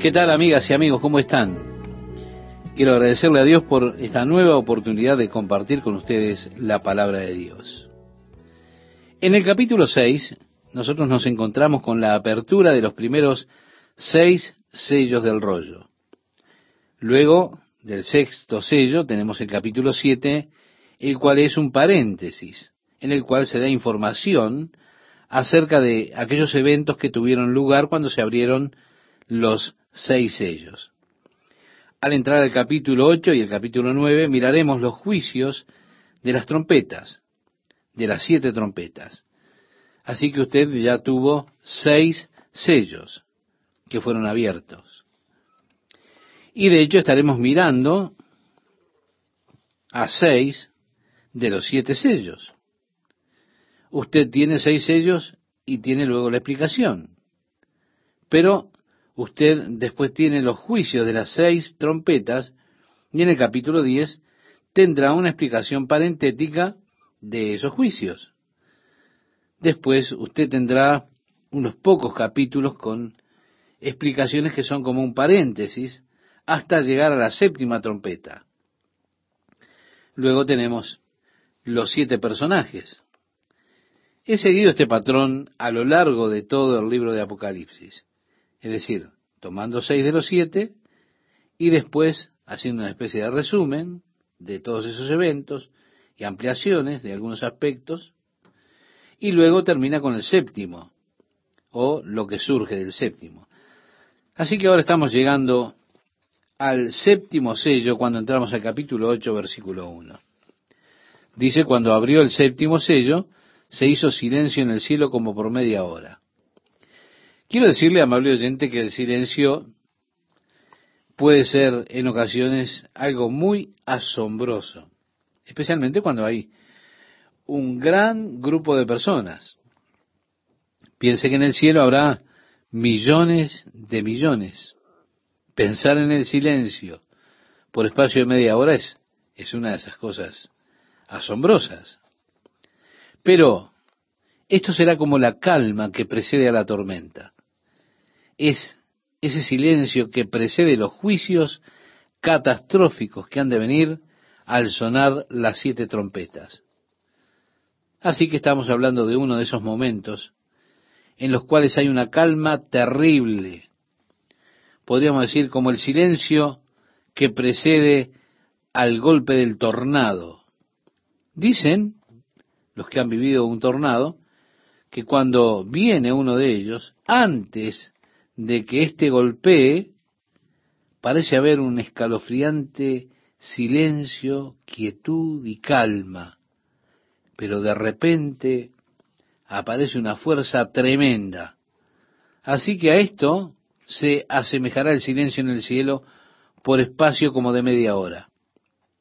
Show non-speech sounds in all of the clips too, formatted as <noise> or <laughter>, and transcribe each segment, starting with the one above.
¿Qué tal amigas y amigos? ¿Cómo están? Quiero agradecerle a Dios por esta nueva oportunidad de compartir con ustedes la palabra de Dios. En el capítulo 6, nosotros nos encontramos con la apertura de los primeros seis sellos del rollo. Luego del sexto sello tenemos el capítulo 7, el cual es un paréntesis, en el cual se da información acerca de aquellos eventos que tuvieron lugar cuando se abrieron los seis sellos. Al entrar al capítulo 8 y el capítulo 9 miraremos los juicios de las trompetas, de las siete trompetas. Así que usted ya tuvo seis sellos que fueron abiertos. Y de hecho estaremos mirando a seis de los siete sellos. Usted tiene seis sellos y tiene luego la explicación. Pero usted después tiene los juicios de las seis trompetas y en el capítulo 10 tendrá una explicación parentética de esos juicios. Después usted tendrá unos pocos capítulos con explicaciones que son como un paréntesis hasta llegar a la séptima trompeta. Luego tenemos los siete personajes. He seguido este patrón a lo largo de todo el libro de Apocalipsis. Es decir, tomando seis de los siete y después haciendo una especie de resumen de todos esos eventos y ampliaciones de algunos aspectos. Y luego termina con el séptimo, o lo que surge del séptimo. Así que ahora estamos llegando al séptimo sello cuando entramos al capítulo 8, versículo 1. Dice, cuando abrió el séptimo sello, se hizo silencio en el cielo como por media hora. Quiero decirle, amable oyente, que el silencio puede ser en ocasiones algo muy asombroso, especialmente cuando hay un gran grupo de personas. Piense que en el cielo habrá millones de millones. Pensar en el silencio por espacio de media hora es, es una de esas cosas asombrosas. Pero esto será como la calma que precede a la tormenta. Es ese silencio que precede los juicios catastróficos que han de venir al sonar las siete trompetas. Así que estamos hablando de uno de esos momentos en los cuales hay una calma terrible. Podríamos decir como el silencio que precede al golpe del tornado. Dicen los que han vivido un tornado que cuando viene uno de ellos, antes de que éste golpee, parece haber un escalofriante silencio, quietud y calma. Pero de repente aparece una fuerza tremenda. Así que a esto se asemejará el silencio en el cielo por espacio como de media hora.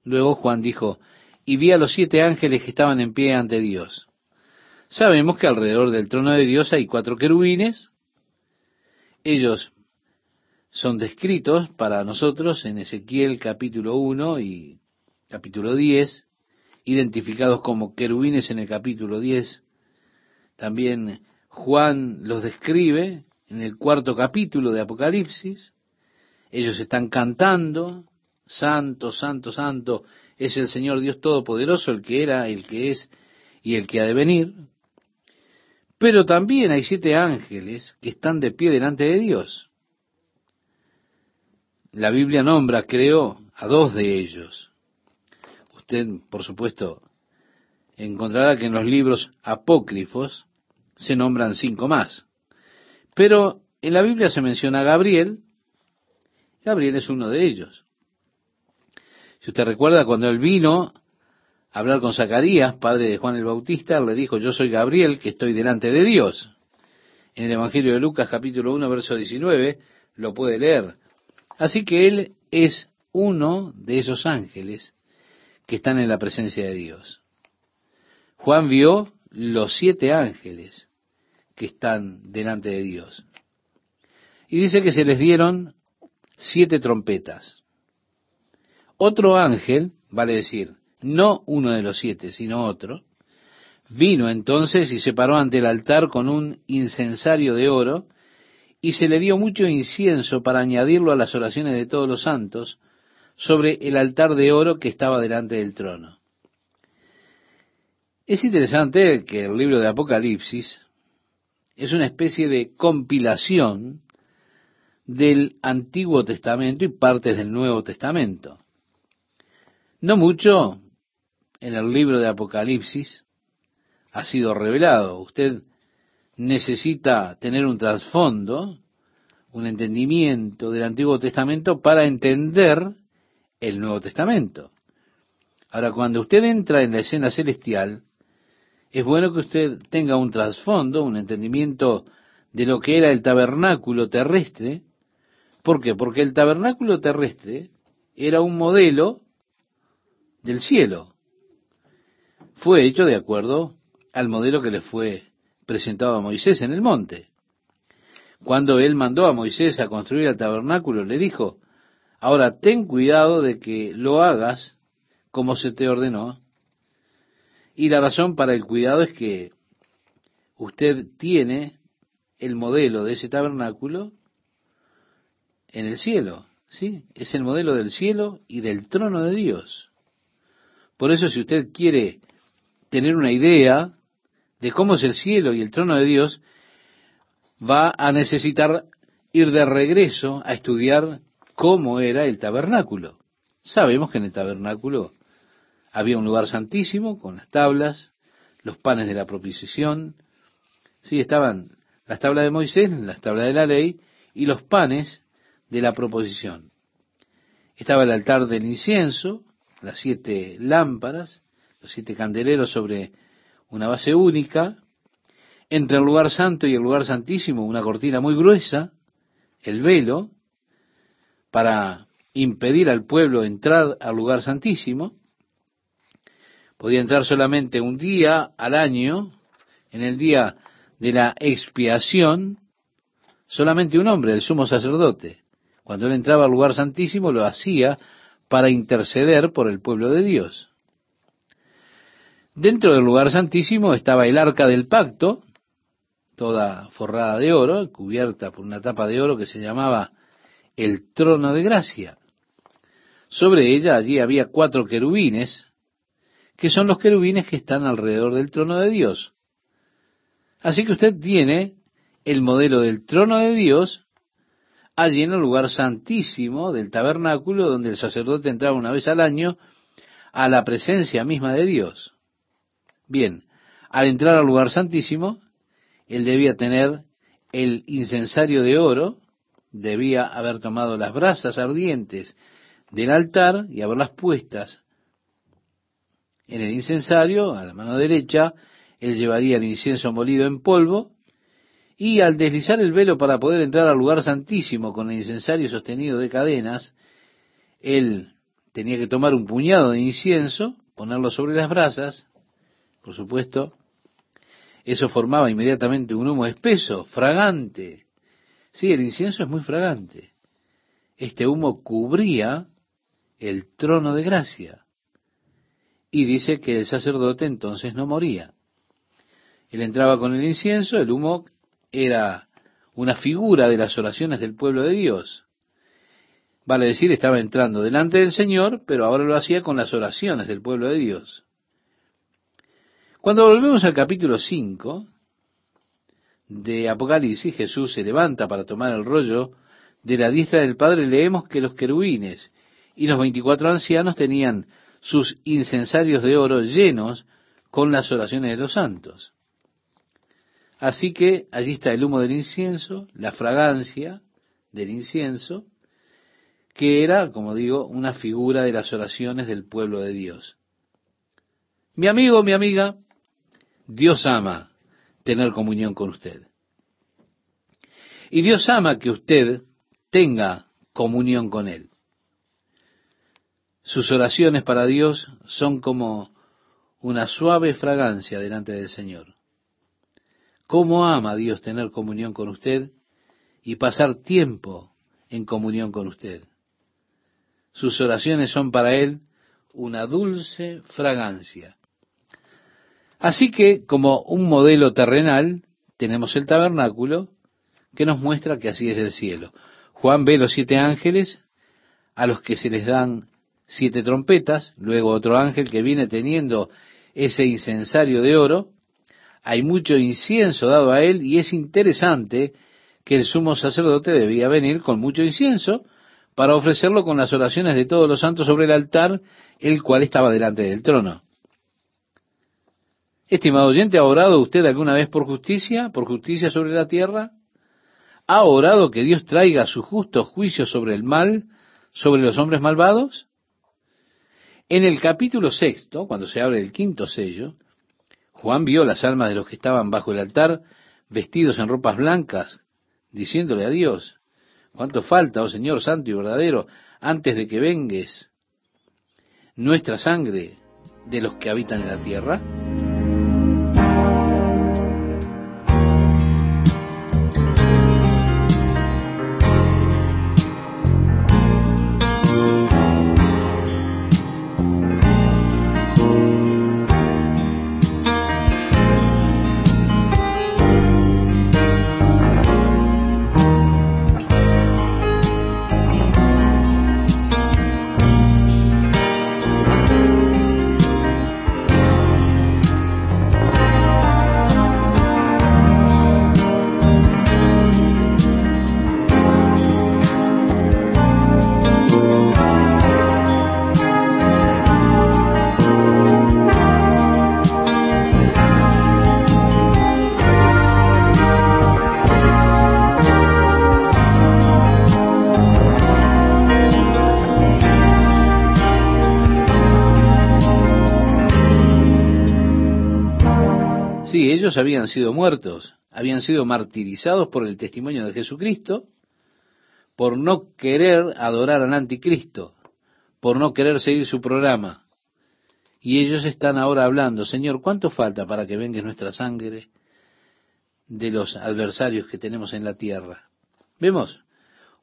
Luego Juan dijo, y vi a los siete ángeles que estaban en pie ante Dios. Sabemos que alrededor del trono de Dios hay cuatro querubines. Ellos son descritos para nosotros en Ezequiel capítulo 1 y capítulo 10, identificados como querubines en el capítulo 10 también Juan los describe en el cuarto capítulo de Apocalipsis. Ellos están cantando, Santo, Santo, Santo es el Señor Dios Todopoderoso, el que era, el que es y el que ha de venir. Pero también hay siete ángeles que están de pie delante de Dios. La Biblia nombra, creo, a dos de ellos. Usted, por supuesto, encontrará que en los libros apócrifos se nombran cinco más. Pero en la Biblia se menciona a Gabriel. Gabriel es uno de ellos. Si usted recuerda, cuando él vino hablar con Zacarías, padre de Juan el Bautista, le dijo, yo soy Gabriel, que estoy delante de Dios. En el Evangelio de Lucas capítulo 1, verso 19, lo puede leer. Así que él es uno de esos ángeles que están en la presencia de Dios. Juan vio los siete ángeles que están delante de Dios. Y dice que se les dieron siete trompetas. Otro ángel, vale decir, no uno de los siete, sino otro, vino entonces y se paró ante el altar con un incensario de oro y se le dio mucho incienso para añadirlo a las oraciones de todos los santos sobre el altar de oro que estaba delante del trono. Es interesante que el libro de Apocalipsis es una especie de compilación del Antiguo Testamento y partes del Nuevo Testamento. No mucho en el libro de Apocalipsis ha sido revelado. Usted necesita tener un trasfondo, un entendimiento del Antiguo Testamento para entender el Nuevo Testamento. Ahora, cuando usted entra en la escena celestial, es bueno que usted tenga un trasfondo, un entendimiento de lo que era el tabernáculo terrestre. ¿Por qué? Porque el tabernáculo terrestre era un modelo del cielo. Fue hecho de acuerdo al modelo que le fue presentado a Moisés en el monte. Cuando él mandó a Moisés a construir el tabernáculo, le dijo, ahora ten cuidado de que lo hagas como se te ordenó. Y la razón para el cuidado es que usted tiene el modelo de ese tabernáculo en el cielo, ¿sí? Es el modelo del cielo y del trono de Dios. Por eso si usted quiere tener una idea de cómo es el cielo y el trono de Dios, va a necesitar ir de regreso a estudiar cómo era el tabernáculo. Sabemos que en el tabernáculo había un lugar santísimo con las tablas, los panes de la propiciación, sí, estaban las tablas de Moisés, las tablas de la ley y los panes de la proposición. Estaba el altar del incienso, las siete lámparas, los siete candeleros sobre una base única, entre el lugar santo y el lugar santísimo una cortina muy gruesa, el velo, para impedir al pueblo entrar al lugar santísimo. Podía entrar solamente un día al año, en el día de la expiación, solamente un hombre, el sumo sacerdote. Cuando él entraba al lugar santísimo lo hacía para interceder por el pueblo de Dios. Dentro del lugar santísimo estaba el arca del pacto, toda forrada de oro, cubierta por una tapa de oro que se llamaba el trono de gracia. Sobre ella allí había cuatro querubines, que son los querubines que están alrededor del trono de Dios. Así que usted tiene el modelo del trono de Dios allí en el lugar santísimo del tabernáculo, donde el sacerdote entraba una vez al año a la presencia misma de Dios. Bien, al entrar al lugar santísimo, él debía tener el incensario de oro, debía haber tomado las brasas ardientes del altar y haberlas puestas en el incensario, a la mano derecha, él llevaría el incienso molido en polvo, y al deslizar el velo para poder entrar al lugar santísimo con el incensario sostenido de cadenas, él tenía que tomar un puñado de incienso, ponerlo sobre las brasas, por supuesto, eso formaba inmediatamente un humo espeso, fragante. Sí, el incienso es muy fragante. Este humo cubría el trono de gracia. Y dice que el sacerdote entonces no moría. Él entraba con el incienso, el humo era una figura de las oraciones del pueblo de Dios. Vale decir, estaba entrando delante del Señor, pero ahora lo hacía con las oraciones del pueblo de Dios. Cuando volvemos al capítulo 5 de Apocalipsis, Jesús se levanta para tomar el rollo de la diestra del Padre, leemos que los querubines y los veinticuatro ancianos tenían sus incensarios de oro llenos con las oraciones de los santos. Así que allí está el humo del incienso, la fragancia del incienso, que era, como digo, una figura de las oraciones del pueblo de Dios. Mi amigo, mi amiga, Dios ama tener comunión con usted. Y Dios ama que usted tenga comunión con Él. Sus oraciones para Dios son como una suave fragancia delante del Señor. ¿Cómo ama Dios tener comunión con usted y pasar tiempo en comunión con usted? Sus oraciones son para Él una dulce fragancia. Así que, como un modelo terrenal, tenemos el tabernáculo, que nos muestra que así es el cielo. Juan ve los siete ángeles a los que se les dan siete trompetas, luego otro ángel que viene teniendo ese incensario de oro, hay mucho incienso dado a él y es interesante que el sumo sacerdote debía venir con mucho incienso para ofrecerlo con las oraciones de todos los santos sobre el altar, el cual estaba delante del trono. Estimado oyente, ¿ha orado usted alguna vez por justicia, por justicia sobre la tierra? ¿Ha orado que Dios traiga su justo juicio sobre el mal, sobre los hombres malvados? En el capítulo sexto, cuando se abre el quinto sello, Juan vio las almas de los que estaban bajo el altar, vestidos en ropas blancas, diciéndole a Dios, ¿cuánto falta, oh Señor santo y verdadero, antes de que vengues nuestra sangre de los que habitan en la tierra? Habían sido muertos, habían sido martirizados por el testimonio de Jesucristo, por no querer adorar al anticristo, por no querer seguir su programa. Y ellos están ahora hablando, Señor, ¿cuánto falta para que venga nuestra sangre de los adversarios que tenemos en la tierra? Vemos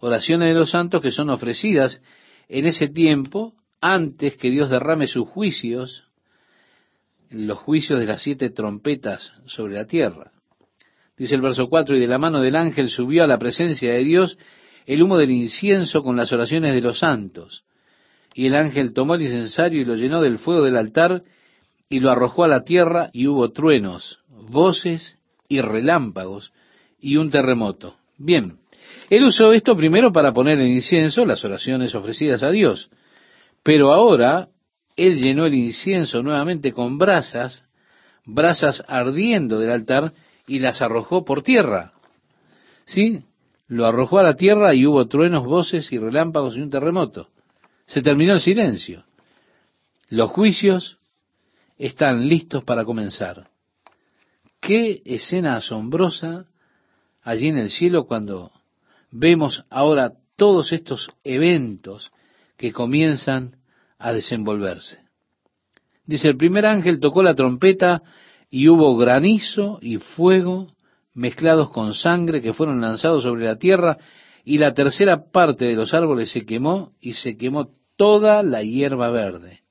oraciones de los santos que son ofrecidas en ese tiempo antes que Dios derrame sus juicios los juicios de las siete trompetas sobre la tierra. Dice el verso 4, y de la mano del ángel subió a la presencia de Dios el humo del incienso con las oraciones de los santos. Y el ángel tomó el incensario y lo llenó del fuego del altar y lo arrojó a la tierra y hubo truenos, voces y relámpagos y un terremoto. Bien, él usó esto primero para poner en incienso las oraciones ofrecidas a Dios, pero ahora él llenó el incienso nuevamente con brasas, brasas ardiendo del altar, y las arrojó por tierra. ¿Sí? Lo arrojó a la tierra y hubo truenos, voces y relámpagos y un terremoto. Se terminó el silencio. Los juicios están listos para comenzar. Qué escena asombrosa allí en el cielo cuando vemos ahora todos estos eventos que comienzan a desenvolverse. Dice, el primer ángel tocó la trompeta y hubo granizo y fuego mezclados con sangre que fueron lanzados sobre la tierra y la tercera parte de los árboles se quemó y se quemó toda la hierba verde.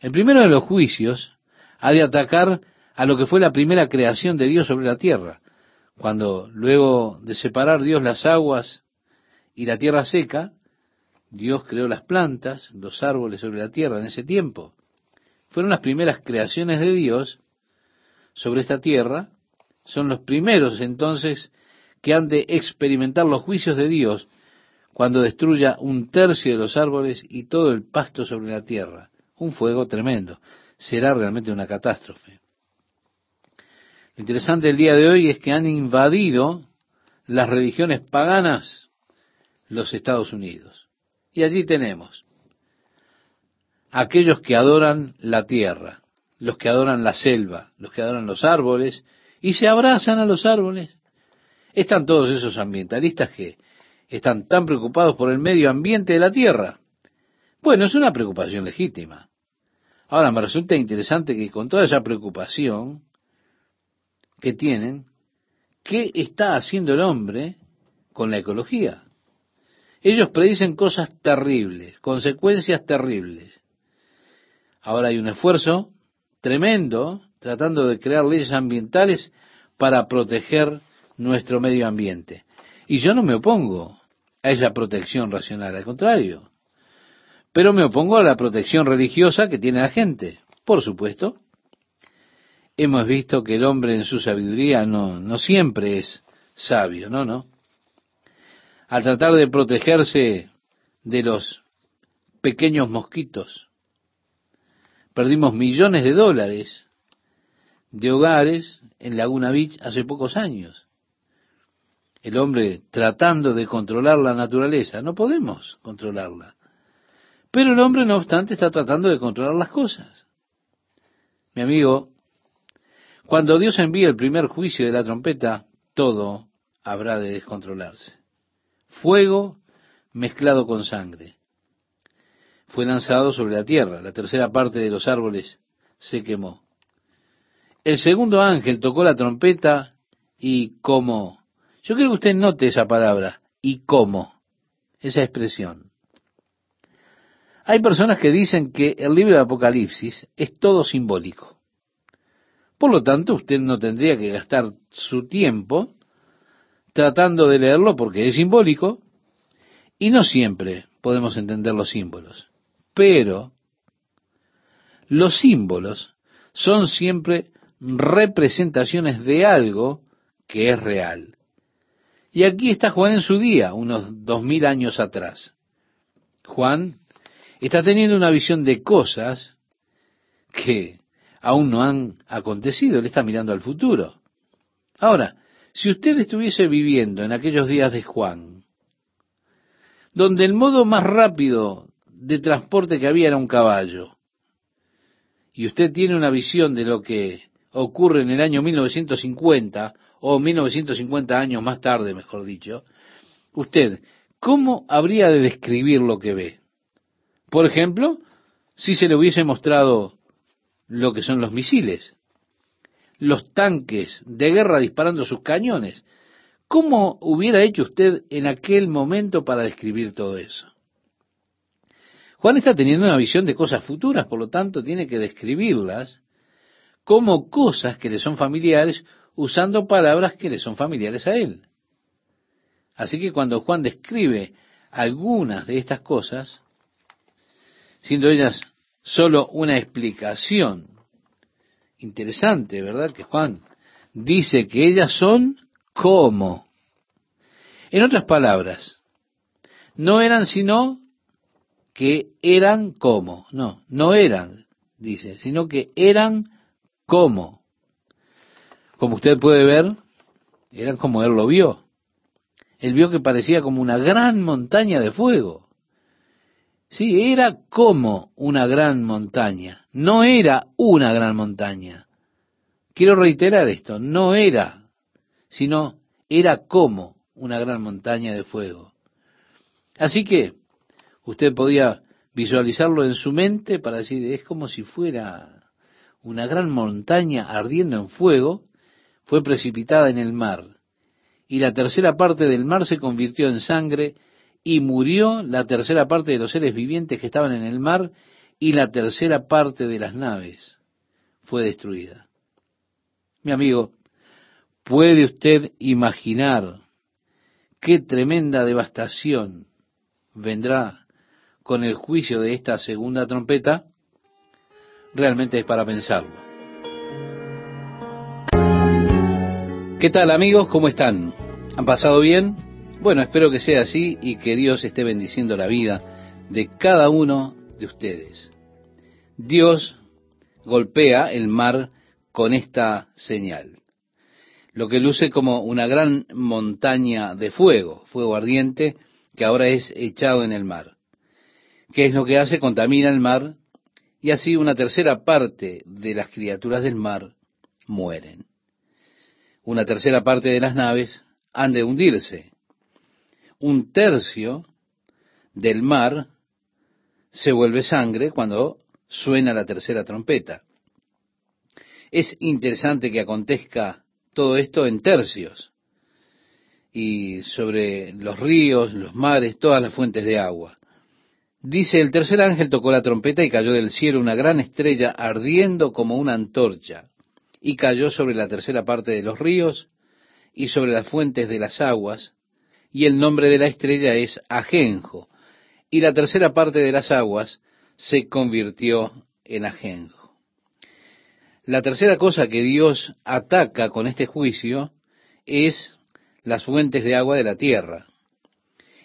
El primero de los juicios ha de atacar a lo que fue la primera creación de Dios sobre la tierra, cuando luego de separar Dios las aguas y la tierra seca, Dios creó las plantas, los árboles sobre la tierra en ese tiempo. Fueron las primeras creaciones de Dios sobre esta tierra. Son los primeros entonces que han de experimentar los juicios de Dios cuando destruya un tercio de los árboles y todo el pasto sobre la tierra. Un fuego tremendo. Será realmente una catástrofe. Lo interesante del día de hoy es que han invadido las religiones paganas los Estados Unidos. Y allí tenemos aquellos que adoran la tierra, los que adoran la selva, los que adoran los árboles y se abrazan a los árboles. Están todos esos ambientalistas que están tan preocupados por el medio ambiente de la tierra. Bueno, es una preocupación legítima. Ahora, me resulta interesante que con toda esa preocupación que tienen, ¿qué está haciendo el hombre con la ecología? Ellos predicen cosas terribles, consecuencias terribles. Ahora hay un esfuerzo tremendo tratando de crear leyes ambientales para proteger nuestro medio ambiente. Y yo no me opongo a esa protección racional, al contrario. Pero me opongo a la protección religiosa que tiene la gente, por supuesto. Hemos visto que el hombre en su sabiduría no, siempre es sabio, no, no. Al tratar de protegerse de los pequeños mosquitos, perdimos millones de dólares de hogares en Laguna Beach hace pocos años. El hombre tratando de controlar la naturaleza, no podemos controlarla. Pero el hombre, no obstante, está tratando de controlar las cosas. Mi amigo, cuando Dios envía el primer juicio de la trompeta, todo habrá de descontrolarse. Fuego mezclado con sangre. Fue lanzado sobre la tierra, la tercera parte de los árboles se quemó. El segundo ángel tocó la trompeta y como. Yo quiero que usted note esa palabra, y como, esa expresión. Hay personas que dicen que el libro de Apocalipsis es todo simbólico. Por lo tanto, usted no tendría que gastar su tiempo tratando de leerlo porque es simbólico y no siempre podemos entender los símbolos. Pero los símbolos son siempre representaciones de algo que es real. Y aquí está Juan en su día, unos dos mil años atrás. Juan está teniendo una visión de cosas que aún no han acontecido, él está mirando al futuro. Ahora, si usted estuviese viviendo en aquellos días de Juan, donde el modo más rápido de transporte que había era un caballo, y usted tiene una visión de lo que ocurre en el año 1950, o 1950 años más tarde, mejor dicho, usted, ¿cómo habría de describir lo que ve? Por ejemplo, si se le hubiese mostrado lo que son los misiles, los tanques de guerra disparando sus cañones, ¿cómo hubiera hecho usted en aquel momento para describir todo eso? Juan está teniendo una visión de cosas futuras, por lo tanto tiene que describirlas como cosas que le son familiares usando palabras que le son familiares a él. Así que cuando Juan describe algunas de estas cosas, siendo ellas solo una explicación interesante, ¿verdad? Que Juan dice que ellas son como. En otras palabras, no eran sino que eran como. No, no eran, dice, sino que eran como. Como usted puede ver, eran como él lo vio. Él vio que parecía como una gran montaña de fuego. Sí, era como una gran montaña, no era una gran montaña. Quiero reiterar esto, no era, sino era como una gran montaña de fuego. Así que usted podía visualizarlo en su mente para decir, es como si fuera una gran montaña ardiendo en fuego, fue precipitada en el mar, y la tercera parte del mar se convirtió en sangre, y murió la tercera parte de los seres vivientes que estaban en el mar y la tercera parte de las naves fue destruida. Mi amigo, ¿puede usted imaginar qué tremenda devastación vendrá con el juicio de esta segunda trompeta? Realmente es para pensarlo. ¿Qué tal amigos? ¿Cómo están? ¿Han pasado bien? Bueno, espero que sea así y que Dios esté bendiciendo la vida de cada uno de ustedes. Dios golpea el mar con esta señal, lo que luce como una gran montaña de fuego, fuego ardiente, que ahora es echado en el mar. ¿Qué es lo que hace? Contamina el mar y así una tercera parte de las criaturas del mar mueren. Una tercera parte de las naves han de hundirse un tercio del mar se vuelve sangre cuando suena la tercera trompeta. Es interesante que acontezca todo esto en tercios y sobre los ríos, los mares, todas las fuentes de agua. Dice, el tercer ángel tocó la trompeta y cayó del cielo una gran estrella ardiendo como una antorcha, y cayó sobre la tercera parte de los ríos y sobre las fuentes de las aguas, y el nombre de la estrella es Ajenjo, y la tercera parte de las aguas se convirtió en Ajenjo. La tercera cosa que Dios ataca con este juicio es las fuentes de agua de la tierra.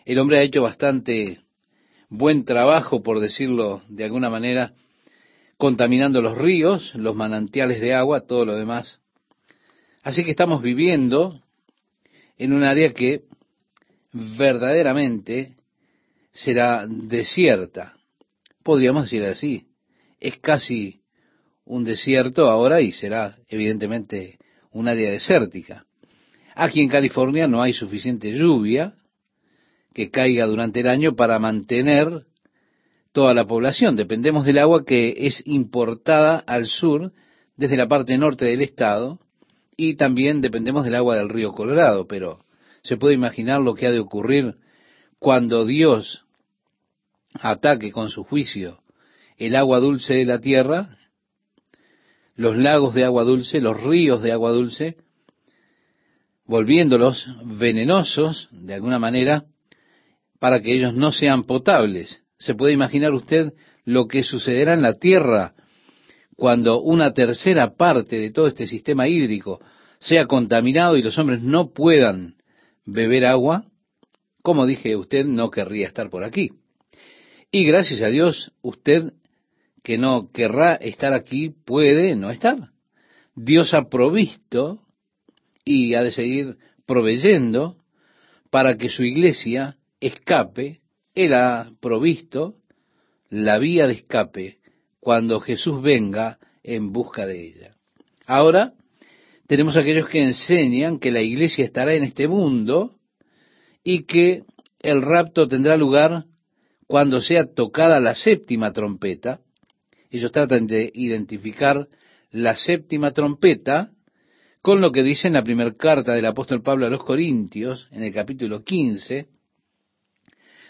El hombre ha hecho bastante buen trabajo, por decirlo de alguna manera, contaminando los ríos, los manantiales de agua, todo lo demás. Así que estamos viviendo en un área que verdaderamente será desierta. Podríamos decir así. Es casi un desierto ahora y será evidentemente un área desértica. Aquí en California no hay suficiente lluvia que caiga durante el año para mantener toda la población. Dependemos del agua que es importada al sur desde la parte norte del estado y también dependemos del agua del río Colorado, pero se puede imaginar lo que ha de ocurrir cuando Dios ataque con su juicio el agua dulce de la tierra, los lagos de agua dulce, los ríos de agua dulce, volviéndolos venenosos de alguna manera para que ellos no sean potables. ¿Se puede imaginar usted lo que sucederá en la tierra cuando una tercera parte de todo este sistema hídrico sea contaminado y los hombres no puedan beber agua? Como dije, usted no querría estar por aquí. Y gracias a Dios, usted que no querrá estar aquí puede no estar. Dios ha provisto y ha de seguir proveyendo para que su iglesia escape. Él ha provisto la vía de escape cuando Jesús venga en busca de ella. Ahora tenemos aquellos que enseñan que la iglesia estará en este mundo y que el rapto tendrá lugar cuando sea tocada la séptima trompeta. Ellos tratan de identificar la séptima trompeta con lo que dice en la primera carta del apóstol Pablo a los Corintios, en el capítulo 15,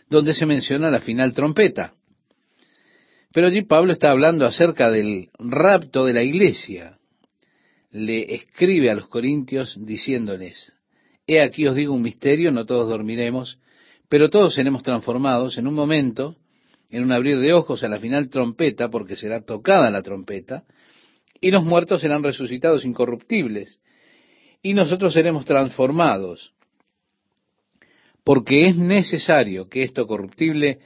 donde se menciona la final trompeta. Pero allí Pablo está hablando acerca del rapto de la iglesia. Le escribe a los Corintios diciéndoles, He aquí os digo un misterio, no todos dormiremos, pero todos seremos transformados en un momento, en un abrir de ojos a la final trompeta, porque será tocada la trompeta, y los muertos serán resucitados incorruptibles, y nosotros seremos transformados, porque es necesario que esto corruptible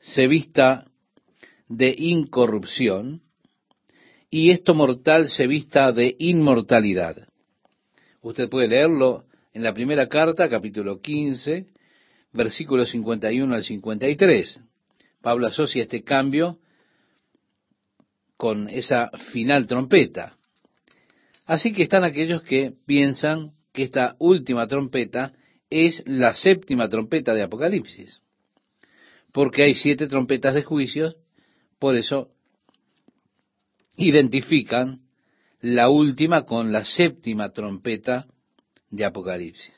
se vista de incorrupción y esto mortal se vista de inmortalidad. Usted puede leerlo en la primera carta, capítulo 15, versículos 51 al 53. Pablo asocia este cambio con esa final trompeta. Así que están aquellos que piensan que esta última trompeta es la séptima trompeta de Apocalipsis. Porque hay siete trompetas de juicios, por eso identifican la última con la séptima trompeta de Apocalipsis.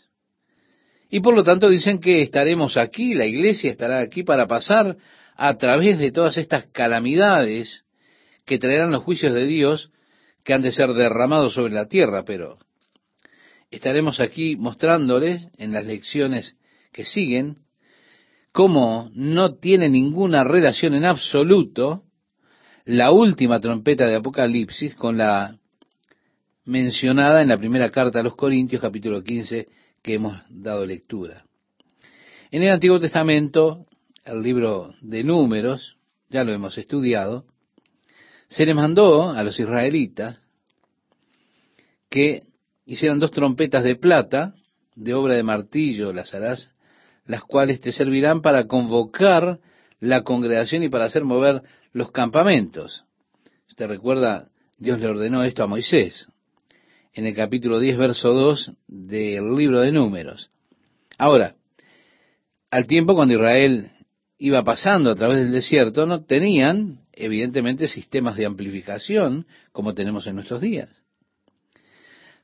Y por lo tanto dicen que estaremos aquí, la iglesia estará aquí para pasar a través de todas estas calamidades que traerán los juicios de Dios que han de ser derramados sobre la tierra, pero estaremos aquí mostrándoles en las lecciones que siguen cómo no tiene ninguna relación en absoluto la última trompeta de Apocalipsis con la mencionada en la primera carta a los Corintios, capítulo 15, que hemos dado lectura. En el Antiguo Testamento, el libro de números, ya lo hemos estudiado, se les mandó a los israelitas que hicieran dos trompetas de plata, de obra de martillo las harás, las cuales te servirán para convocar la congregación y para hacer mover los campamentos. Usted recuerda, Dios le ordenó esto a Moisés, en el capítulo 10, verso 2 del libro de números. Ahora, al tiempo cuando Israel iba pasando a través del desierto, no tenían evidentemente sistemas de amplificación como tenemos en nuestros días.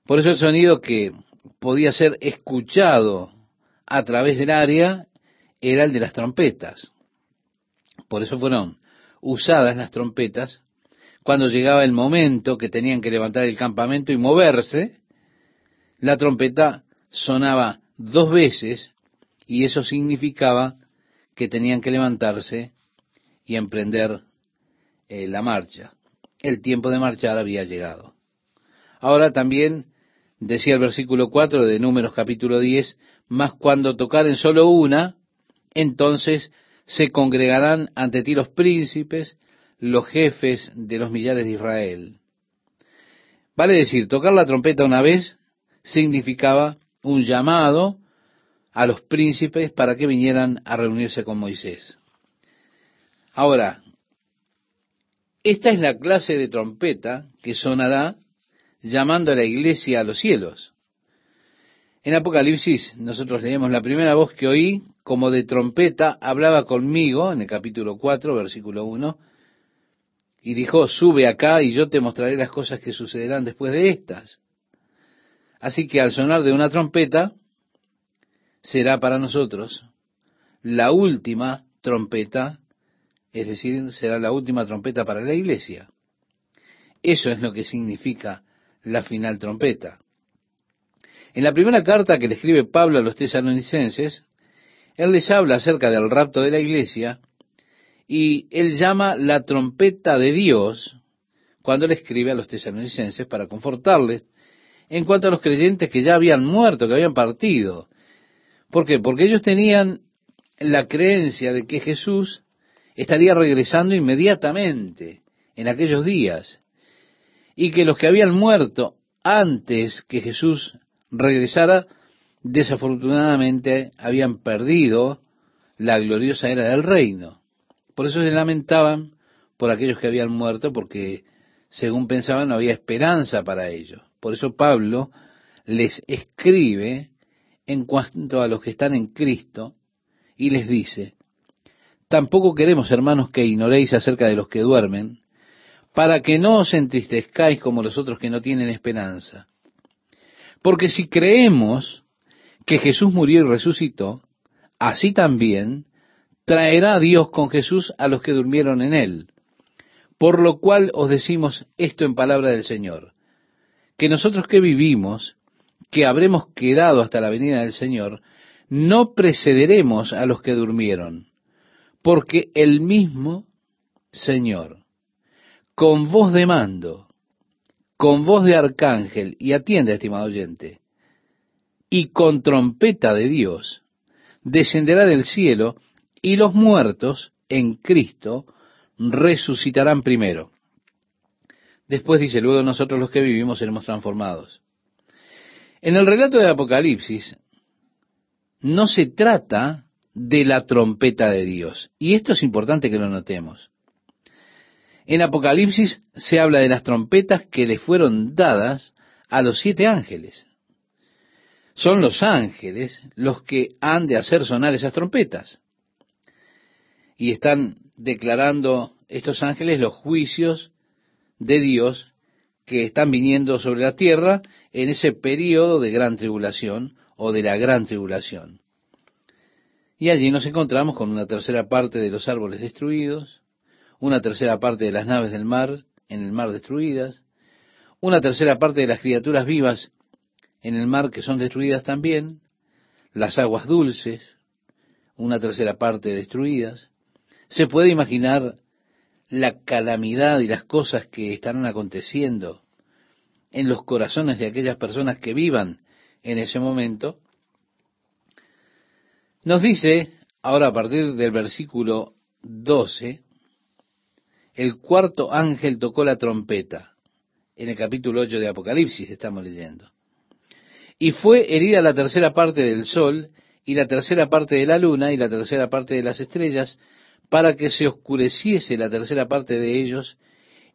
Por eso el sonido que podía ser escuchado a través del área era el de las trompetas. Por eso fueron usadas las trompetas cuando llegaba el momento que tenían que levantar el campamento y moverse, la trompeta sonaba dos veces y eso significaba que tenían que levantarse y emprender eh, la marcha. El tiempo de marchar había llegado. Ahora también decía el versículo 4 de Números capítulo 10, mas cuando tocaren solo una, entonces se congregarán ante ti los príncipes, los jefes de los millares de Israel. Vale decir, tocar la trompeta una vez significaba un llamado a los príncipes para que vinieran a reunirse con Moisés. Ahora, esta es la clase de trompeta que sonará llamando a la iglesia a los cielos. En Apocalipsis nosotros leemos la primera voz que oí como de trompeta hablaba conmigo en el capítulo 4, versículo 1, y dijo, sube acá y yo te mostraré las cosas que sucederán después de estas. Así que al sonar de una trompeta, será para nosotros la última trompeta, es decir, será la última trompeta para la iglesia. Eso es lo que significa la final trompeta. En la primera carta que le escribe Pablo a los tesalonicenses, él les habla acerca del rapto de la iglesia y él llama la trompeta de Dios cuando le escribe a los tesalonicenses para confortarles en cuanto a los creyentes que ya habían muerto, que habían partido. ¿Por qué? Porque ellos tenían la creencia de que Jesús estaría regresando inmediatamente en aquellos días y que los que habían muerto antes que Jesús regresara, desafortunadamente habían perdido la gloriosa era del reino. Por eso se lamentaban por aquellos que habían muerto, porque según pensaban no había esperanza para ellos. Por eso Pablo les escribe en cuanto a los que están en Cristo y les dice, tampoco queremos, hermanos, que ignoréis acerca de los que duermen, para que no os entristezcáis como los otros que no tienen esperanza. Porque si creemos que Jesús murió y resucitó, así también traerá Dios con Jesús a los que durmieron en él. Por lo cual os decimos esto en palabra del Señor, que nosotros que vivimos, que habremos quedado hasta la venida del Señor, no precederemos a los que durmieron, porque el mismo Señor, con voz de mando, con voz de arcángel, y atiende, estimado oyente, y con trompeta de Dios, descenderá del cielo, y los muertos en Cristo resucitarán primero. Después dice, luego nosotros los que vivimos seremos transformados. En el relato de Apocalipsis no se trata de la trompeta de Dios. Y esto es importante que lo notemos. En Apocalipsis se habla de las trompetas que le fueron dadas a los siete ángeles. Son los ángeles los que han de hacer sonar esas trompetas. Y están declarando estos ángeles los juicios de Dios que están viniendo sobre la tierra en ese periodo de gran tribulación o de la gran tribulación. Y allí nos encontramos con una tercera parte de los árboles destruidos, una tercera parte de las naves del mar en el mar destruidas, una tercera parte de las criaturas vivas en el mar que son destruidas también, las aguas dulces, una tercera parte destruidas. Se puede imaginar la calamidad y las cosas que estarán aconteciendo en los corazones de aquellas personas que vivan en ese momento, nos dice, ahora a partir del versículo 12, el cuarto ángel tocó la trompeta. En el capítulo 8 de Apocalipsis estamos leyendo. Y fue herida la tercera parte del sol, y la tercera parte de la luna, y la tercera parte de las estrellas, para que se oscureciese la tercera parte de ellos,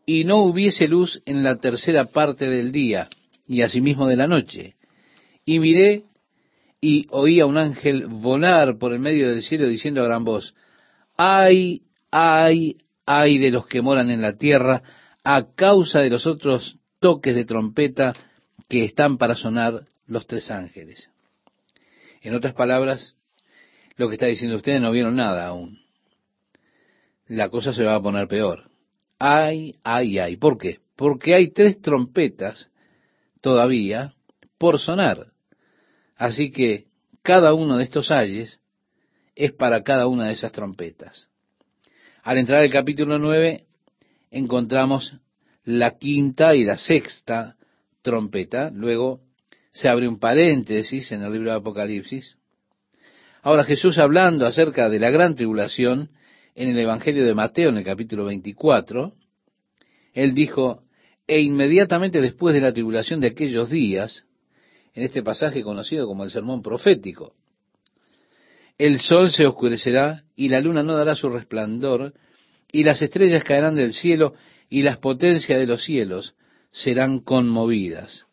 y no hubiese luz en la tercera parte del día, y asimismo de la noche. Y miré y oí a un ángel volar por el medio del cielo diciendo a gran voz, ay, ay, ay de los que moran en la tierra a causa de los otros toques de trompeta que están para sonar los tres ángeles. En otras palabras, lo que está diciendo ustedes no vieron nada aún la cosa se va a poner peor. Ay, ay, ay. ¿Por qué? Porque hay tres trompetas todavía por sonar. Así que cada uno de estos ayes es para cada una de esas trompetas. Al entrar al capítulo 9 encontramos la quinta y la sexta trompeta. Luego se abre un paréntesis en el libro de Apocalipsis. Ahora Jesús hablando acerca de la gran tribulación en el Evangelio de Mateo en el capítulo 24, él dijo, e inmediatamente después de la tribulación de aquellos días, en este pasaje conocido como el sermón profético, el sol se oscurecerá y la luna no dará su resplandor, y las estrellas caerán del cielo y las potencias de los cielos serán conmovidas.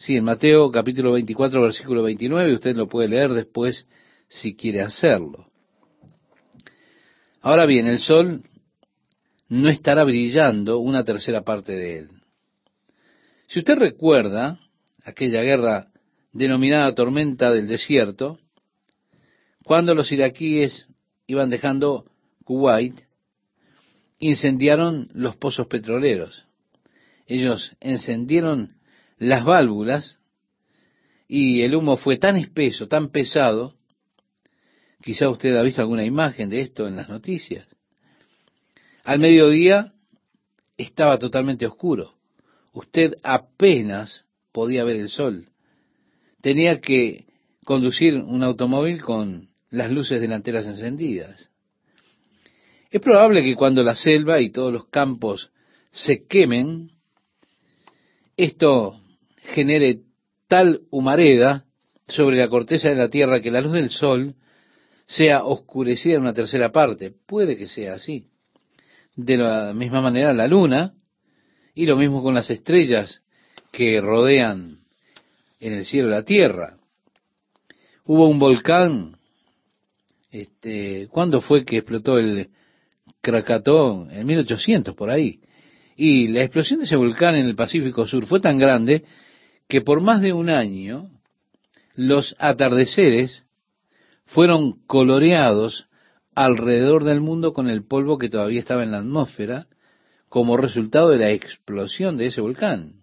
Sí, en Mateo capítulo 24, versículo 29, usted lo puede leer después si quiere hacerlo. Ahora bien, el sol no estará brillando una tercera parte de él. Si usted recuerda aquella guerra denominada tormenta del desierto, cuando los iraquíes iban dejando Kuwait, incendiaron los pozos petroleros. Ellos encendieron las válvulas y el humo fue tan espeso, tan pesado, quizá usted ha visto alguna imagen de esto en las noticias. Al mediodía estaba totalmente oscuro. Usted apenas podía ver el sol. Tenía que conducir un automóvil con las luces delanteras encendidas. Es probable que cuando la selva y todos los campos se quemen, esto genere tal humareda sobre la corteza de la tierra que la luz del sol sea oscurecida en una tercera parte. Puede que sea así. De la misma manera la luna, y lo mismo con las estrellas que rodean en el cielo la tierra. Hubo un volcán, este, ¿cuándo fue que explotó el Krakatau? En 1800, por ahí. Y la explosión de ese volcán en el Pacífico Sur fue tan grande que por más de un año los atardeceres fueron coloreados alrededor del mundo con el polvo que todavía estaba en la atmósfera como resultado de la explosión de ese volcán.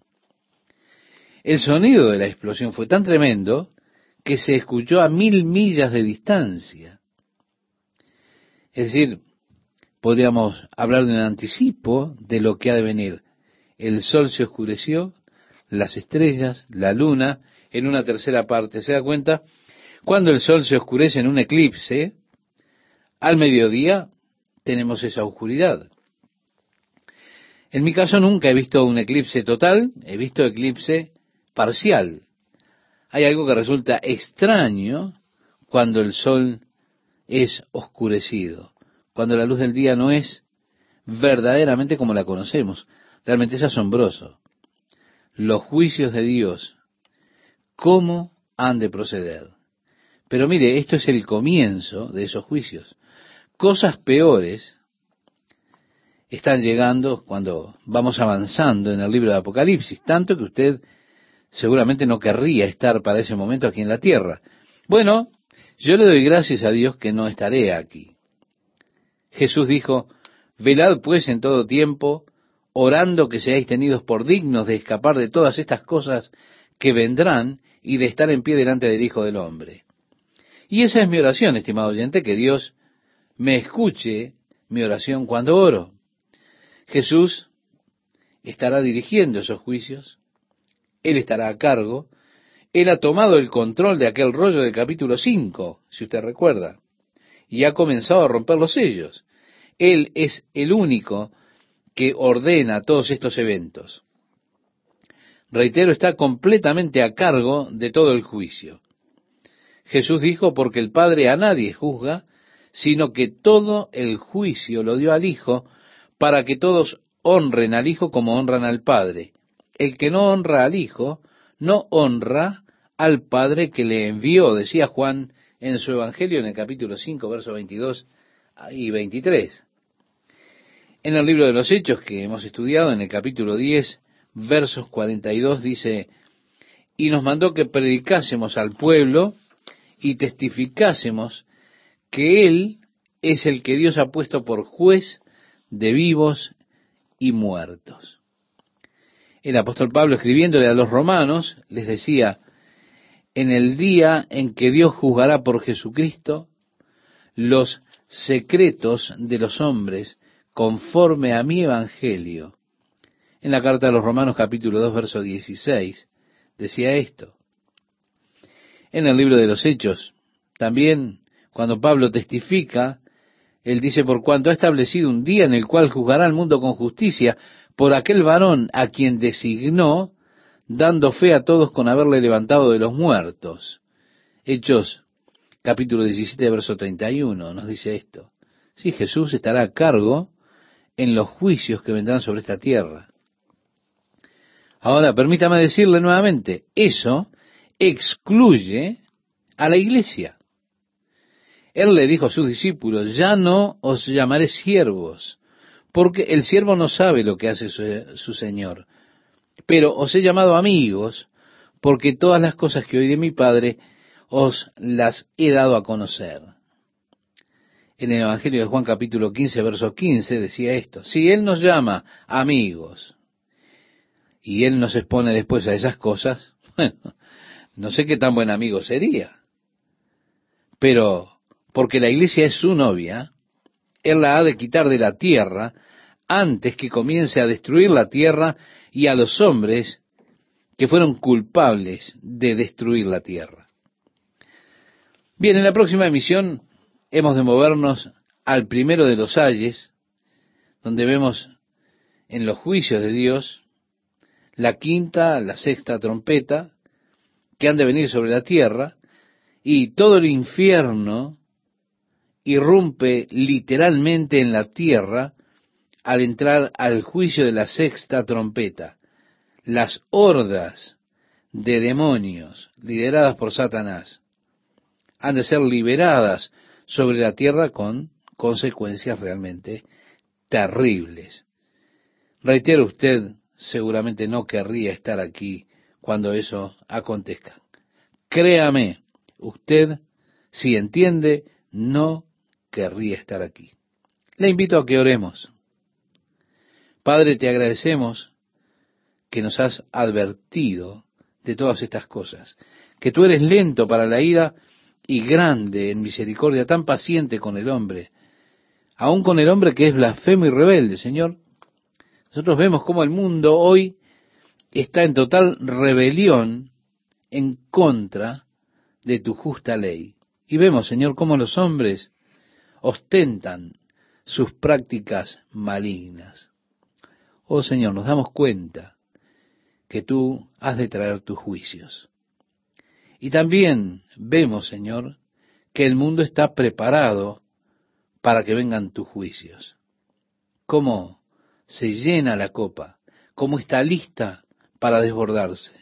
El sonido de la explosión fue tan tremendo que se escuchó a mil millas de distancia. Es decir, podríamos hablar de un anticipo de lo que ha de venir. El sol se oscureció, las estrellas, la luna, en una tercera parte. ¿Se da cuenta? Cuando el sol se oscurece en un eclipse, al mediodía tenemos esa oscuridad. En mi caso nunca he visto un eclipse total, he visto eclipse parcial. Hay algo que resulta extraño cuando el sol es oscurecido cuando la luz del día no es verdaderamente como la conocemos. Realmente es asombroso. Los juicios de Dios, ¿cómo han de proceder? Pero mire, esto es el comienzo de esos juicios. Cosas peores están llegando cuando vamos avanzando en el libro de Apocalipsis, tanto que usted seguramente no querría estar para ese momento aquí en la tierra. Bueno, yo le doy gracias a Dios que no estaré aquí. Jesús dijo, velad pues en todo tiempo, orando que seáis tenidos por dignos de escapar de todas estas cosas que vendrán y de estar en pie delante del Hijo del Hombre. Y esa es mi oración, estimado oyente, que Dios me escuche mi oración cuando oro. Jesús estará dirigiendo esos juicios, Él estará a cargo, Él ha tomado el control de aquel rollo del capítulo 5, si usted recuerda, y ha comenzado a romper los sellos. Él es el único que ordena todos estos eventos. Reitero, está completamente a cargo de todo el juicio. Jesús dijo, porque el Padre a nadie juzga, sino que todo el juicio lo dio al Hijo, para que todos honren al Hijo como honran al Padre. El que no honra al Hijo, no honra al Padre que le envió, decía Juan en su Evangelio en el capítulo 5, verso 22 y 23. En el libro de los Hechos que hemos estudiado, en el capítulo 10, versos 42, dice, y nos mandó que predicásemos al pueblo y testificásemos que Él es el que Dios ha puesto por juez de vivos y muertos. El apóstol Pablo escribiéndole a los romanos les decía, en el día en que Dios juzgará por Jesucristo los secretos de los hombres conforme a mi evangelio. En la carta de los Romanos capítulo 2 verso 16 decía esto. En el libro de los Hechos, también cuando Pablo testifica, él dice, por cuanto ha establecido un día en el cual juzgará al mundo con justicia por aquel varón a quien designó, dando fe a todos con haberle levantado de los muertos. Hechos capítulo 17, verso 31 nos dice esto. Sí, Jesús estará a cargo en los juicios que vendrán sobre esta tierra. Ahora, permítame decirle nuevamente, eso excluye a la iglesia. Él le dijo a sus discípulos, ya no os llamaré siervos, porque el siervo no sabe lo que hace su, su Señor, pero os he llamado amigos, porque todas las cosas que oí de mi Padre os las he dado a conocer. En el Evangelio de Juan capítulo 15, verso 15 decía esto, si Él nos llama amigos y Él nos expone después a esas cosas, <laughs> bueno, no sé qué tan buen amigo sería. Pero porque la iglesia es su novia, Él la ha de quitar de la tierra antes que comience a destruir la tierra y a los hombres que fueron culpables de destruir la tierra. Bien, en la próxima emisión hemos de movernos al primero de los ayes, donde vemos en los juicios de Dios la quinta, la sexta trompeta, que han de venir sobre la tierra, y todo el infierno irrumpe literalmente en la tierra al entrar al juicio de la sexta trompeta. Las hordas de demonios lideradas por Satanás han de ser liberadas sobre la tierra con consecuencias realmente terribles. Reitero, usted seguramente no querría estar aquí cuando eso acontezca. Créame, usted, si entiende, no querría estar aquí. Le invito a que oremos. Padre, te agradecemos que nos has advertido de todas estas cosas, que tú eres lento para la ira y grande en misericordia, tan paciente con el hombre, aun con el hombre que es blasfemo y rebelde, Señor. Nosotros vemos cómo el mundo hoy está en total rebelión en contra de tu justa ley. Y vemos, Señor, cómo los hombres ostentan sus prácticas malignas. Oh Señor, nos damos cuenta que tú has de traer tus juicios. Y también vemos, Señor, que el mundo está preparado para que vengan tus juicios. Cómo se llena la copa, cómo está lista para desbordarse.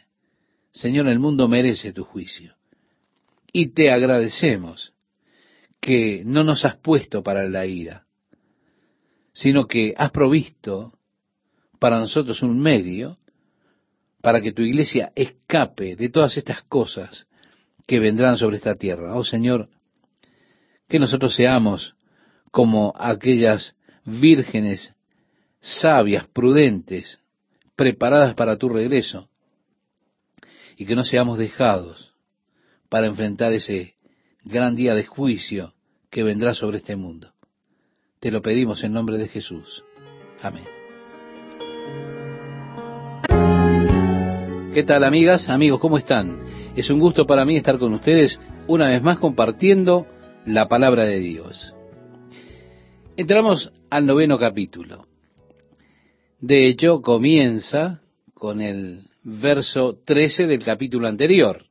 Señor, el mundo merece tu juicio. Y te agradecemos que no nos has puesto para la ira, sino que has provisto para nosotros un medio para que tu iglesia escape de todas estas cosas que vendrán sobre esta tierra. Oh Señor, que nosotros seamos como aquellas vírgenes sabias, prudentes, preparadas para tu regreso, y que no seamos dejados para enfrentar ese gran día de juicio que vendrá sobre este mundo. Te lo pedimos en nombre de Jesús. Amén. ¿Qué tal amigas, amigos? ¿Cómo están? Es un gusto para mí estar con ustedes una vez más compartiendo la palabra de Dios. Entramos al noveno capítulo. De hecho, comienza con el verso 13 del capítulo anterior.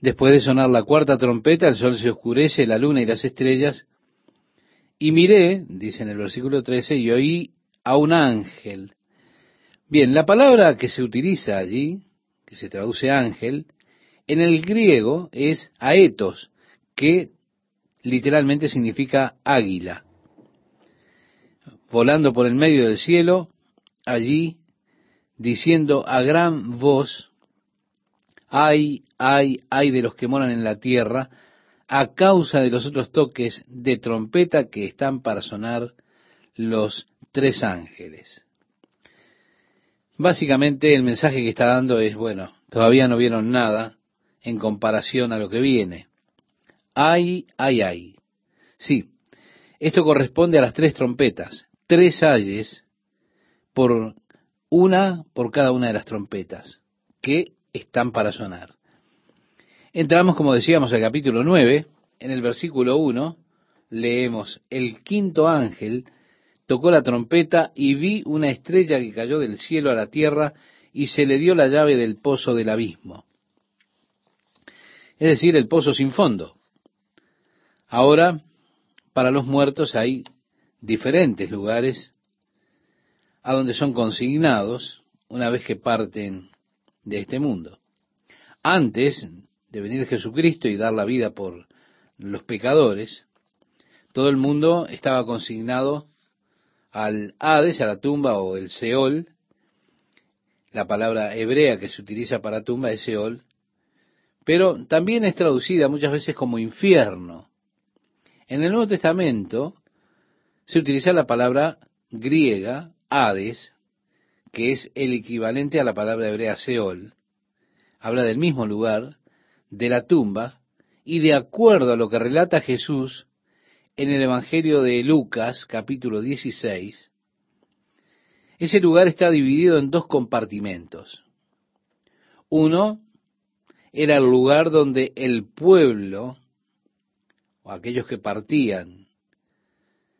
Después de sonar la cuarta trompeta, el sol se oscurece, la luna y las estrellas, y miré, dice en el versículo 13, y oí a un ángel Bien, la palabra que se utiliza allí, que se traduce ángel, en el griego es aetos, que literalmente significa águila. Volando por el medio del cielo, allí diciendo a gran voz, ay, ay, ay de los que moran en la tierra, a causa de los otros toques de trompeta que están para sonar los tres ángeles. Básicamente el mensaje que está dando es, bueno, todavía no vieron nada, en comparación a lo que viene. Ay, ay, ay. Sí, esto corresponde a las tres trompetas, tres ayes por una por cada una de las trompetas que están para sonar. Entramos, como decíamos, al capítulo 9, en el versículo 1, leemos, el quinto ángel tocó la trompeta y vi una estrella que cayó del cielo a la tierra y se le dio la llave del pozo del abismo. Es decir, el pozo sin fondo. Ahora, para los muertos hay diferentes lugares a donde son consignados una vez que parten de este mundo. Antes de venir Jesucristo y dar la vida por los pecadores, todo el mundo estaba consignado al Hades, a la tumba o el Seol. La palabra hebrea que se utiliza para tumba es Seol, pero también es traducida muchas veces como infierno. En el Nuevo Testamento se utiliza la palabra griega Hades, que es el equivalente a la palabra hebrea Seol. Habla del mismo lugar, de la tumba, y de acuerdo a lo que relata Jesús en el Evangelio de Lucas, capítulo 16, ese lugar está dividido en dos compartimentos. Uno era el lugar donde el pueblo, o aquellos que partían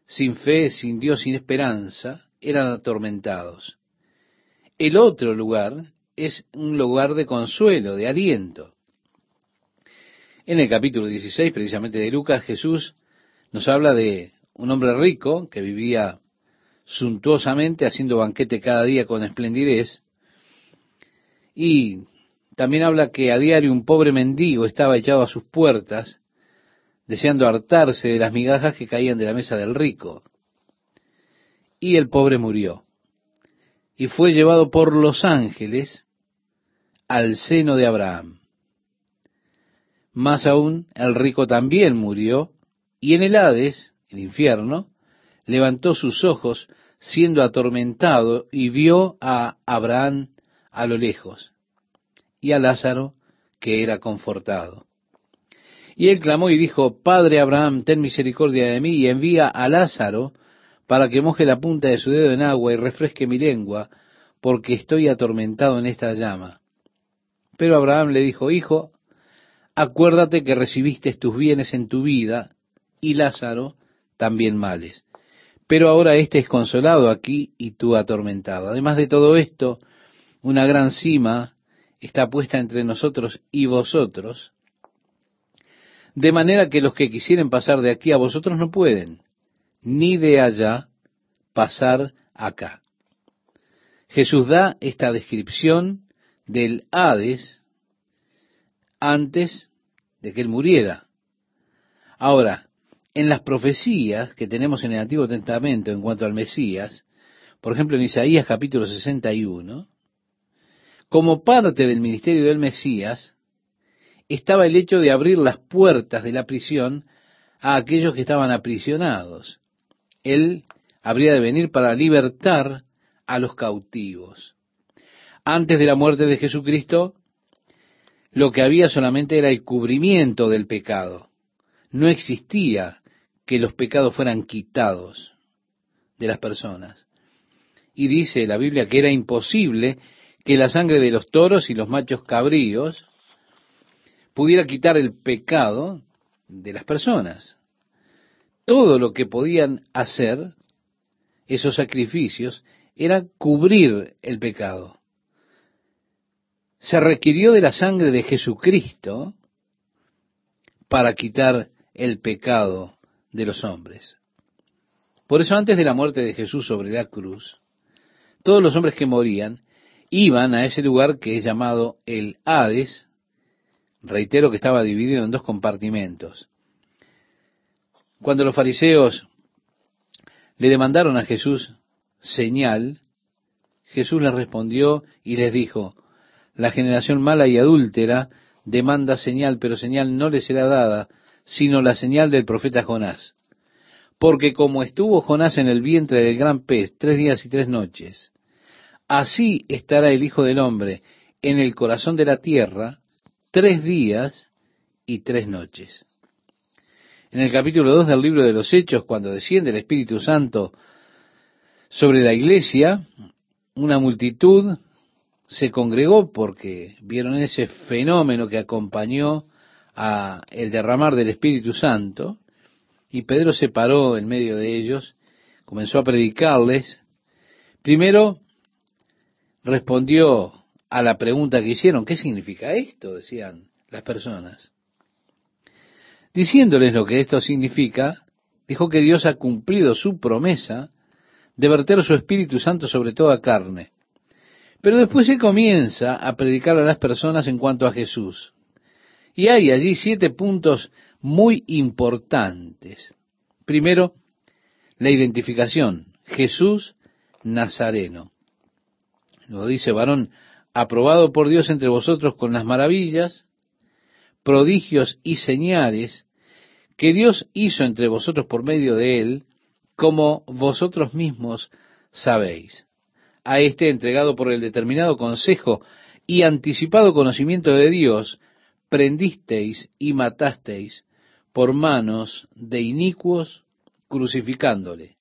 sin fe, sin Dios, sin esperanza, eran atormentados. El otro lugar es un lugar de consuelo, de aliento. En el capítulo 16, precisamente de Lucas, Jesús nos habla de un hombre rico que vivía suntuosamente, haciendo banquete cada día con esplendidez, y también habla que a diario un pobre mendigo estaba echado a sus puertas, deseando hartarse de las migajas que caían de la mesa del rico. Y el pobre murió, y fue llevado por los ángeles al seno de Abraham. Más aún, el rico también murió, y en el Hades, el infierno, levantó sus ojos siendo atormentado y vio a Abraham a lo lejos y a Lázaro que era confortado. Y él clamó y dijo, Padre Abraham, ten misericordia de mí y envía a Lázaro para que moje la punta de su dedo en agua y refresque mi lengua, porque estoy atormentado en esta llama. Pero Abraham le dijo, Hijo, acuérdate que recibiste tus bienes en tu vida y Lázaro también males. Pero ahora éste es consolado aquí y tú atormentado. Además de todo esto, una gran cima está puesta entre nosotros y vosotros, de manera que los que quisieren pasar de aquí a vosotros no pueden, ni de allá pasar acá. Jesús da esta descripción del Hades antes de que él muriera. Ahora, en las profecías que tenemos en el Antiguo Testamento en cuanto al Mesías, por ejemplo en Isaías capítulo 61, como parte del ministerio del Mesías, estaba el hecho de abrir las puertas de la prisión a aquellos que estaban aprisionados. Él habría de venir para libertar a los cautivos. Antes de la muerte de Jesucristo, lo que había solamente era el cubrimiento del pecado. No existía que los pecados fueran quitados de las personas. Y dice la Biblia que era imposible que la sangre de los toros y los machos cabríos pudiera quitar el pecado de las personas. Todo lo que podían hacer esos sacrificios era cubrir el pecado. Se requirió de la sangre de Jesucristo para quitar el pecado de los hombres. Por eso antes de la muerte de Jesús sobre la cruz, todos los hombres que morían iban a ese lugar que es llamado el Hades, reitero que estaba dividido en dos compartimentos. Cuando los fariseos le demandaron a Jesús señal, Jesús les respondió y les dijo, la generación mala y adúltera demanda señal, pero señal no le será dada, sino la señal del profeta Jonás. Porque como estuvo Jonás en el vientre del gran pez tres días y tres noches, así estará el Hijo del Hombre en el corazón de la tierra tres días y tres noches. En el capítulo 2 del libro de los Hechos, cuando desciende el Espíritu Santo sobre la iglesia, una multitud se congregó porque vieron ese fenómeno que acompañó a el derramar del Espíritu Santo, y Pedro se paró en medio de ellos, comenzó a predicarles. Primero respondió a la pregunta que hicieron, ¿qué significa esto? decían las personas. Diciéndoles lo que esto significa, dijo que Dios ha cumplido su promesa de verter su Espíritu Santo sobre toda carne. Pero después se comienza a predicar a las personas en cuanto a Jesús. Y hay allí siete puntos muy importantes. Primero, la identificación. Jesús Nazareno. Lo dice varón, aprobado por Dios entre vosotros con las maravillas, prodigios y señales que Dios hizo entre vosotros por medio de él, como vosotros mismos sabéis. A este entregado por el determinado consejo y anticipado conocimiento de Dios, prendisteis y matasteis por manos de inicuos, crucificándole,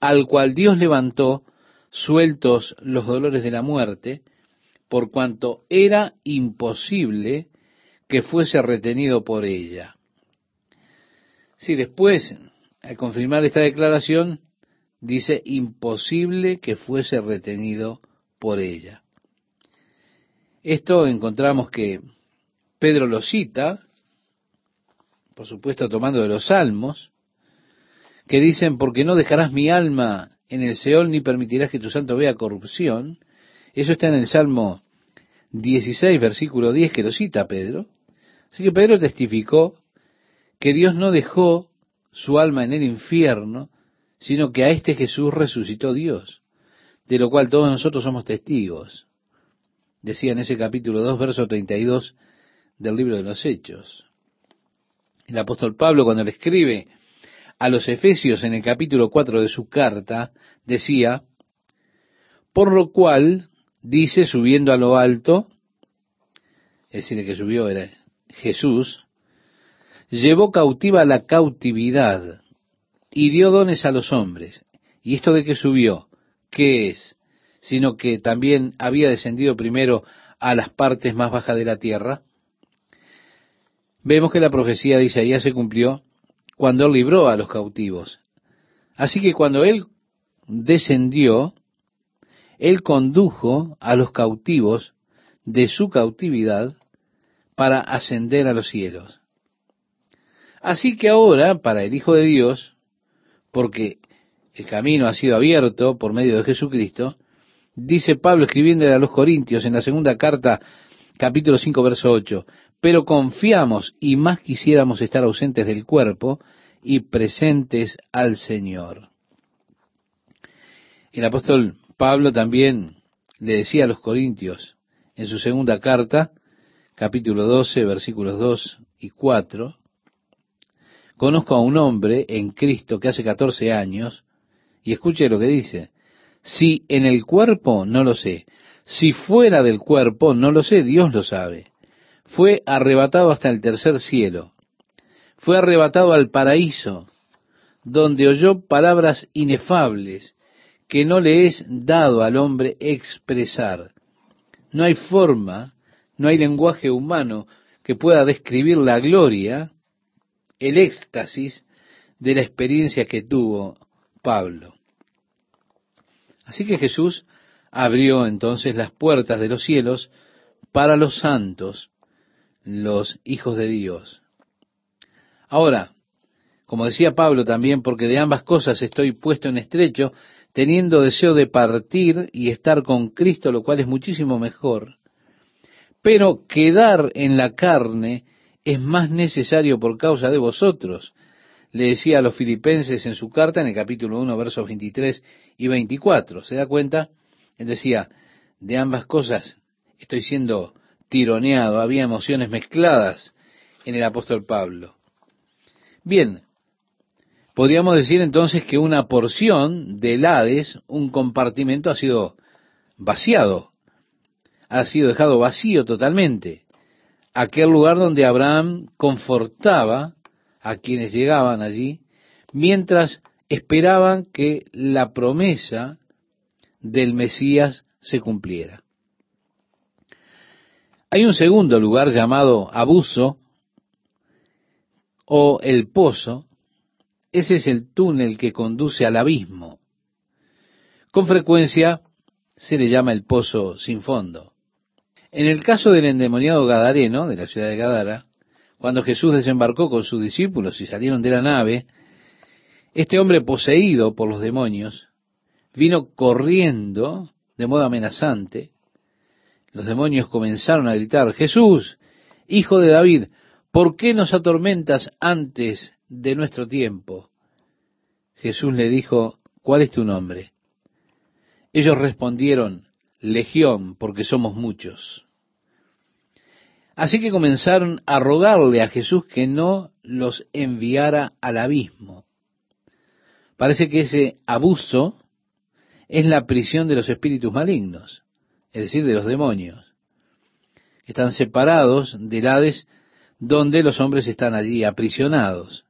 al cual Dios levantó, sueltos los dolores de la muerte, por cuanto era imposible que fuese retenido por ella. Si después, al confirmar esta declaración, dice imposible que fuese retenido por ella. Esto encontramos que Pedro lo cita, por supuesto tomando de los salmos, que dicen, porque no dejarás mi alma en el Seol ni permitirás que tu santo vea corrupción. Eso está en el Salmo 16, versículo 10, que lo cita Pedro. Así que Pedro testificó que Dios no dejó su alma en el infierno, sino que a este Jesús resucitó Dios, de lo cual todos nosotros somos testigos. Decía en ese capítulo 2, verso 32 del libro de los Hechos. El apóstol Pablo cuando le escribe a los Efesios en el capítulo 4 de su carta, decía, por lo cual, dice, subiendo a lo alto, es decir, el que subió era Jesús, llevó cautiva la cautividad y dio dones a los hombres. ¿Y esto de que subió? ¿Qué es? Sino que también había descendido primero a las partes más bajas de la tierra vemos que la profecía de Isaías se cumplió cuando él libró a los cautivos. Así que cuando él descendió, él condujo a los cautivos de su cautividad para ascender a los cielos. Así que ahora, para el Hijo de Dios, porque el camino ha sido abierto por medio de Jesucristo, dice Pablo escribiéndole a los Corintios en la segunda carta, capítulo 5, verso 8, pero confiamos y más quisiéramos estar ausentes del cuerpo y presentes al Señor. El apóstol Pablo también le decía a los Corintios en su segunda carta, capítulo 12, versículos 2 y 4, conozco a un hombre en Cristo que hace 14 años, y escuche lo que dice, si en el cuerpo no lo sé, si fuera del cuerpo no lo sé, Dios lo sabe fue arrebatado hasta el tercer cielo, fue arrebatado al paraíso, donde oyó palabras inefables que no le es dado al hombre expresar. No hay forma, no hay lenguaje humano que pueda describir la gloria, el éxtasis de la experiencia que tuvo Pablo. Así que Jesús abrió entonces las puertas de los cielos para los santos los hijos de Dios. Ahora, como decía Pablo también, porque de ambas cosas estoy puesto en estrecho, teniendo deseo de partir y estar con Cristo, lo cual es muchísimo mejor. Pero quedar en la carne es más necesario por causa de vosotros. Le decía a los filipenses en su carta, en el capítulo 1, versos 23 y 24. ¿Se da cuenta? Él decía, de ambas cosas estoy siendo tironeado, había emociones mezcladas en el apóstol Pablo. Bien, podríamos decir entonces que una porción del Hades, un compartimento, ha sido vaciado, ha sido dejado vacío totalmente. aquel lugar donde Abraham confortaba a quienes llegaban allí, mientras esperaban que la promesa del Mesías se cumpliera. Hay un segundo lugar llamado abuso o el pozo. Ese es el túnel que conduce al abismo. Con frecuencia se le llama el pozo sin fondo. En el caso del endemoniado Gadareno, de la ciudad de Gadara, cuando Jesús desembarcó con sus discípulos y salieron de la nave, este hombre poseído por los demonios vino corriendo de modo amenazante. Los demonios comenzaron a gritar, Jesús, hijo de David, ¿por qué nos atormentas antes de nuestro tiempo? Jesús le dijo, ¿cuál es tu nombre? Ellos respondieron, Legión, porque somos muchos. Así que comenzaron a rogarle a Jesús que no los enviara al abismo. Parece que ese abuso es la prisión de los espíritus malignos, es decir, de los demonios. Están separados del Hades donde los hombres están allí aprisionados.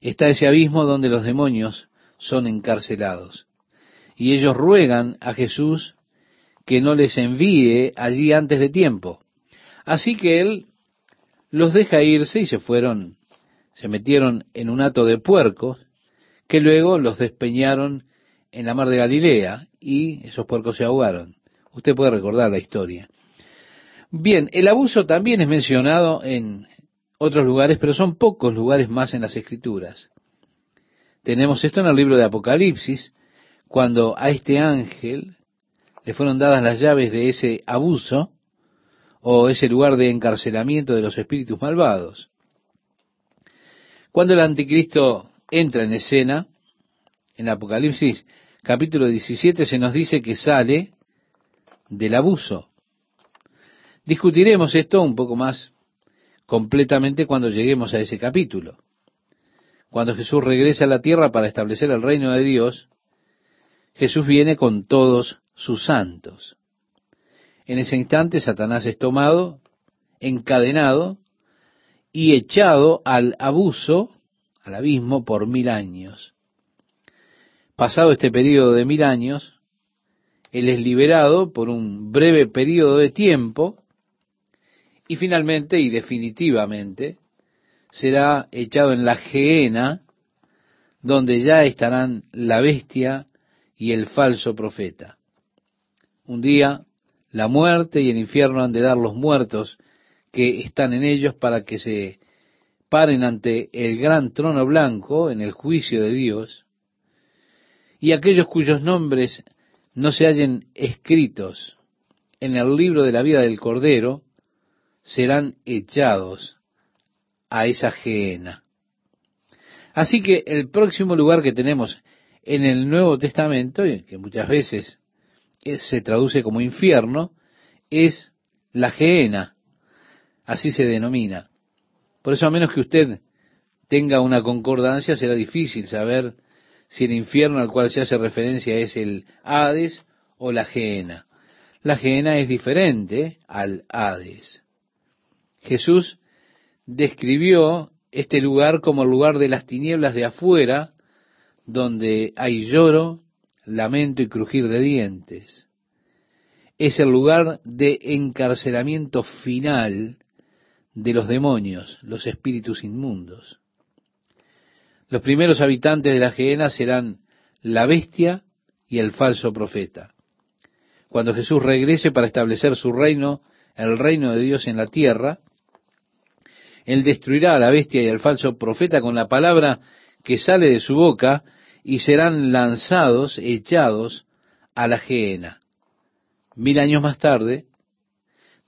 Está ese abismo donde los demonios son encarcelados y ellos ruegan a Jesús que no les envíe allí antes de tiempo. Así que él los deja irse y se fueron, se metieron en un hato de puercos que luego los despeñaron en la mar de Galilea y esos puercos se ahogaron. Usted puede recordar la historia. Bien, el abuso también es mencionado en otros lugares, pero son pocos lugares más en las escrituras. Tenemos esto en el libro de Apocalipsis, cuando a este ángel le fueron dadas las llaves de ese abuso o ese lugar de encarcelamiento de los espíritus malvados. Cuando el anticristo entra en escena, en Apocalipsis capítulo 17 se nos dice que sale del abuso. Discutiremos esto un poco más completamente cuando lleguemos a ese capítulo. Cuando Jesús regresa a la tierra para establecer el reino de Dios, Jesús viene con todos sus santos. En ese instante Satanás es tomado, encadenado y echado al abuso, al abismo, por mil años. Pasado este periodo de mil años, él es liberado por un breve periodo de tiempo y finalmente y definitivamente será echado en la gehenna donde ya estarán la bestia y el falso profeta. Un día la muerte y el infierno han de dar los muertos que están en ellos para que se paren ante el gran trono blanco en el juicio de Dios, y aquellos cuyos nombres no se hallen escritos en el libro de la vida del Cordero, serán echados a esa gehenna. Así que el próximo lugar que tenemos en el Nuevo Testamento, que muchas veces se traduce como infierno, es la gehenna, así se denomina. Por eso a menos que usted tenga una concordancia, será difícil saber si el infierno al cual se hace referencia es el Hades o la gehenna. La gehenna es diferente al Hades. Jesús describió este lugar como el lugar de las tinieblas de afuera, donde hay lloro, lamento y crujir de dientes. Es el lugar de encarcelamiento final de los demonios, los espíritus inmundos. Los primeros habitantes de la Gehenna serán la bestia y el falso profeta. Cuando Jesús regrese para establecer su reino, el reino de Dios en la tierra, Él destruirá a la bestia y al falso profeta con la palabra que sale de su boca y serán lanzados, echados a la gehenna. Mil años más tarde,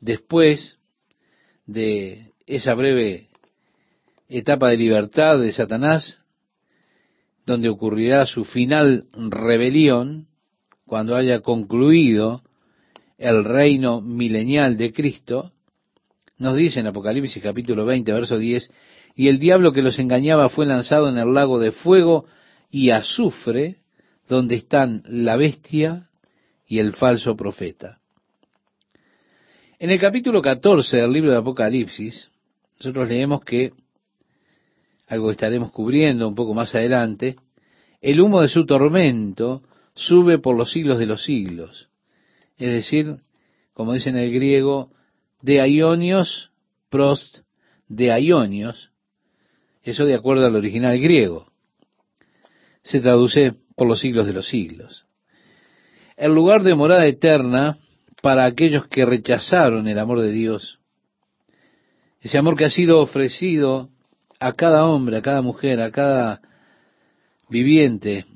después de esa breve etapa de libertad de Satanás, donde ocurrirá su final rebelión, cuando haya concluido el reino milenial de Cristo, nos dice en Apocalipsis capítulo 20, verso 10, y el diablo que los engañaba fue lanzado en el lago de fuego y azufre donde están la bestia y el falso profeta. En el capítulo 14 del libro de Apocalipsis, nosotros leemos que, algo que estaremos cubriendo un poco más adelante, el humo de su tormento sube por los siglos de los siglos. Es decir, como dice en el griego, de aionios, prost de aionios, eso de acuerdo al original griego. Se traduce por los siglos de los siglos. El lugar de morada eterna para aquellos que rechazaron el amor de Dios. Ese amor que ha sido ofrecido a cada hombre, a cada mujer, a cada viviente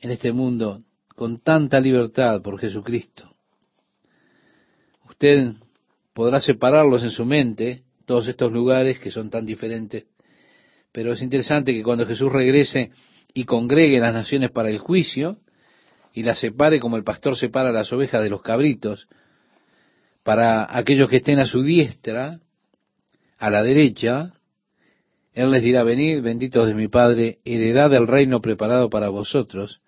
en este mundo con tanta libertad por Jesucristo. Usted podrá separarlos en su mente, todos estos lugares que son tan diferentes, pero es interesante que cuando Jesús regrese y congregue las naciones para el juicio, y las separe como el pastor separa las ovejas de los cabritos, para aquellos que estén a su diestra, a la derecha, Él les dirá, venid, benditos de mi Padre, heredad del reino preparado para vosotros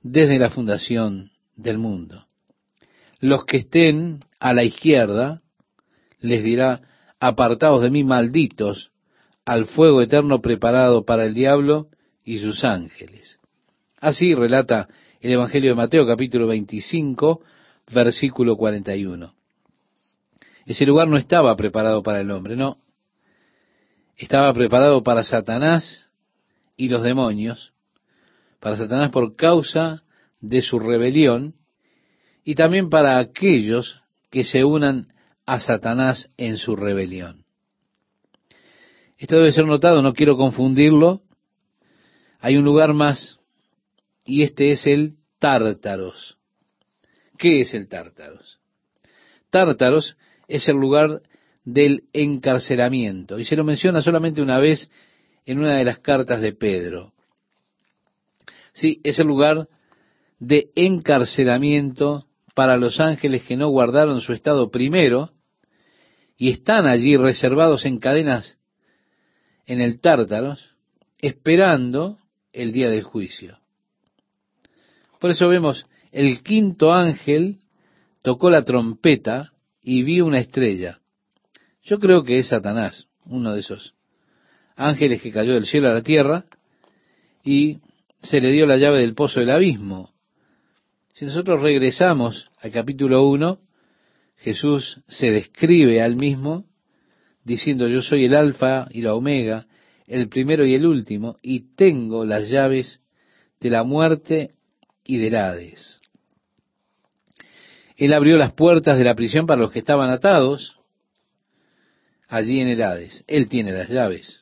desde la fundación del mundo. Los que estén a la izquierda, les dirá, apartaos de mí, malditos, al fuego eterno preparado para el diablo y sus ángeles. Así relata el Evangelio de Mateo capítulo 25, versículo 41. Ese lugar no estaba preparado para el hombre, no. Estaba preparado para Satanás y los demonios, para Satanás por causa de su rebelión y también para aquellos que se unan a Satanás en su rebelión. Esto debe ser notado, no quiero confundirlo. Hay un lugar más y este es el Tártaros. ¿Qué es el Tártaros? Tártaros es el lugar del encarcelamiento. Y se lo menciona solamente una vez en una de las cartas de Pedro. Sí, es el lugar de encarcelamiento para los ángeles que no guardaron su estado primero y están allí reservados en cadenas en el Tártaros, esperando el día del juicio. Por eso vemos, el quinto ángel tocó la trompeta y vi una estrella. Yo creo que es Satanás, uno de esos ángeles que cayó del cielo a la tierra y se le dio la llave del pozo del abismo. Si nosotros regresamos al capítulo 1, Jesús se describe al mismo diciendo yo soy el alfa y la omega, el primero y el último, y tengo las llaves de la muerte y del Hades. Él abrió las puertas de la prisión para los que estaban atados allí en el Hades. Él tiene las llaves.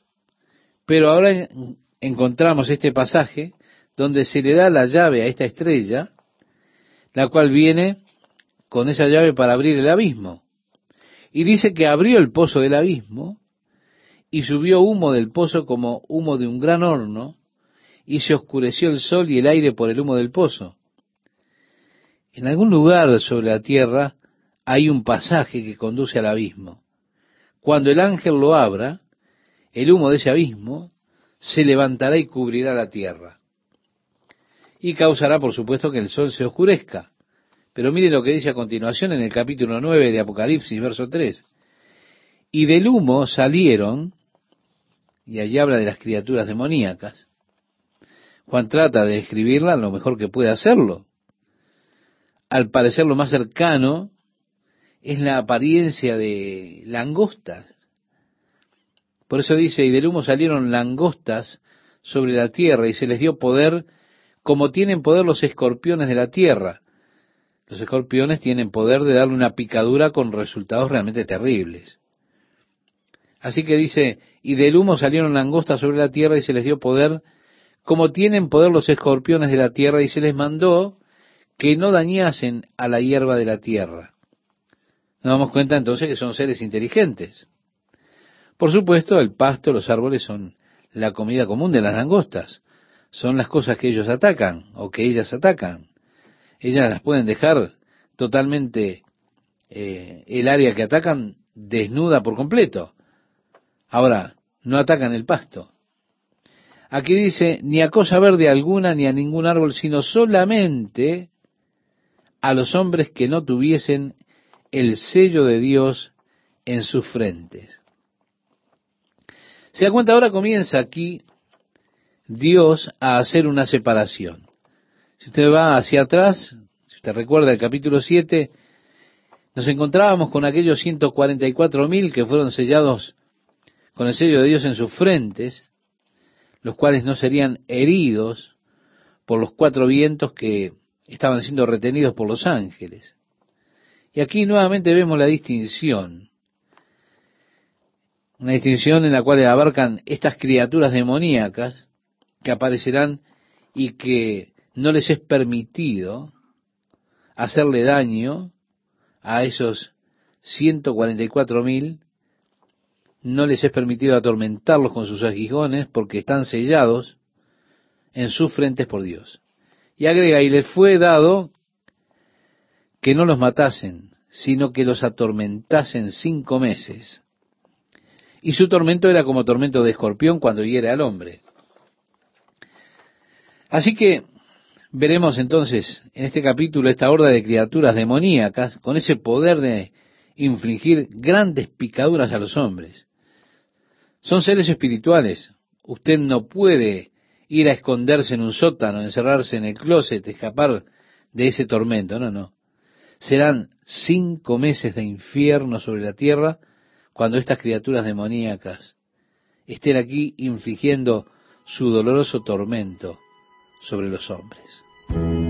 Pero ahora encontramos este pasaje donde se le da la llave a esta estrella, la cual viene con esa llave para abrir el abismo. Y dice que abrió el pozo del abismo y subió humo del pozo como humo de un gran horno, y se oscureció el sol y el aire por el humo del pozo. En algún lugar sobre la tierra hay un pasaje que conduce al abismo. Cuando el ángel lo abra, el humo de ese abismo se levantará y cubrirá la tierra. Y causará, por supuesto, que el sol se oscurezca. Pero mire lo que dice a continuación en el capítulo 9 de Apocalipsis, verso 3. Y del humo salieron, y allí habla de las criaturas demoníacas. Juan trata de escribirla lo mejor que puede hacerlo al parecer lo más cercano es la apariencia de langostas. Por eso dice, y del humo salieron langostas sobre la tierra y se les dio poder como tienen poder los escorpiones de la tierra. Los escorpiones tienen poder de darle una picadura con resultados realmente terribles. Así que dice, y del humo salieron langostas sobre la tierra y se les dio poder como tienen poder los escorpiones de la tierra y se les mandó que no dañasen a la hierba de la tierra. Nos damos cuenta entonces que son seres inteligentes. Por supuesto, el pasto, los árboles son la comida común de las langostas. Son las cosas que ellos atacan o que ellas atacan. Ellas las pueden dejar totalmente eh, el área que atacan desnuda por completo. Ahora, no atacan el pasto. Aquí dice, ni a cosa verde alguna, ni a ningún árbol, sino solamente a los hombres que no tuviesen el sello de Dios en sus frentes. Se da cuenta, ahora comienza aquí Dios a hacer una separación. Si usted va hacia atrás, si usted recuerda el capítulo 7, nos encontrábamos con aquellos 144 mil que fueron sellados con el sello de Dios en sus frentes, los cuales no serían heridos por los cuatro vientos que estaban siendo retenidos por los ángeles. Y aquí nuevamente vemos la distinción, una distinción en la cual abarcan estas criaturas demoníacas que aparecerán y que no les es permitido hacerle daño a esos 144 mil, no les es permitido atormentarlos con sus aguijones porque están sellados en sus frentes por Dios. Y agrega, y les fue dado que no los matasen, sino que los atormentasen cinco meses. Y su tormento era como tormento de escorpión cuando hiere al hombre. Así que veremos entonces en este capítulo esta horda de criaturas demoníacas con ese poder de infligir grandes picaduras a los hombres. Son seres espirituales. Usted no puede ir a esconderse en un sótano, encerrarse en el closet, escapar de ese tormento. No, no. Serán cinco meses de infierno sobre la tierra cuando estas criaturas demoníacas estén aquí infligiendo su doloroso tormento sobre los hombres.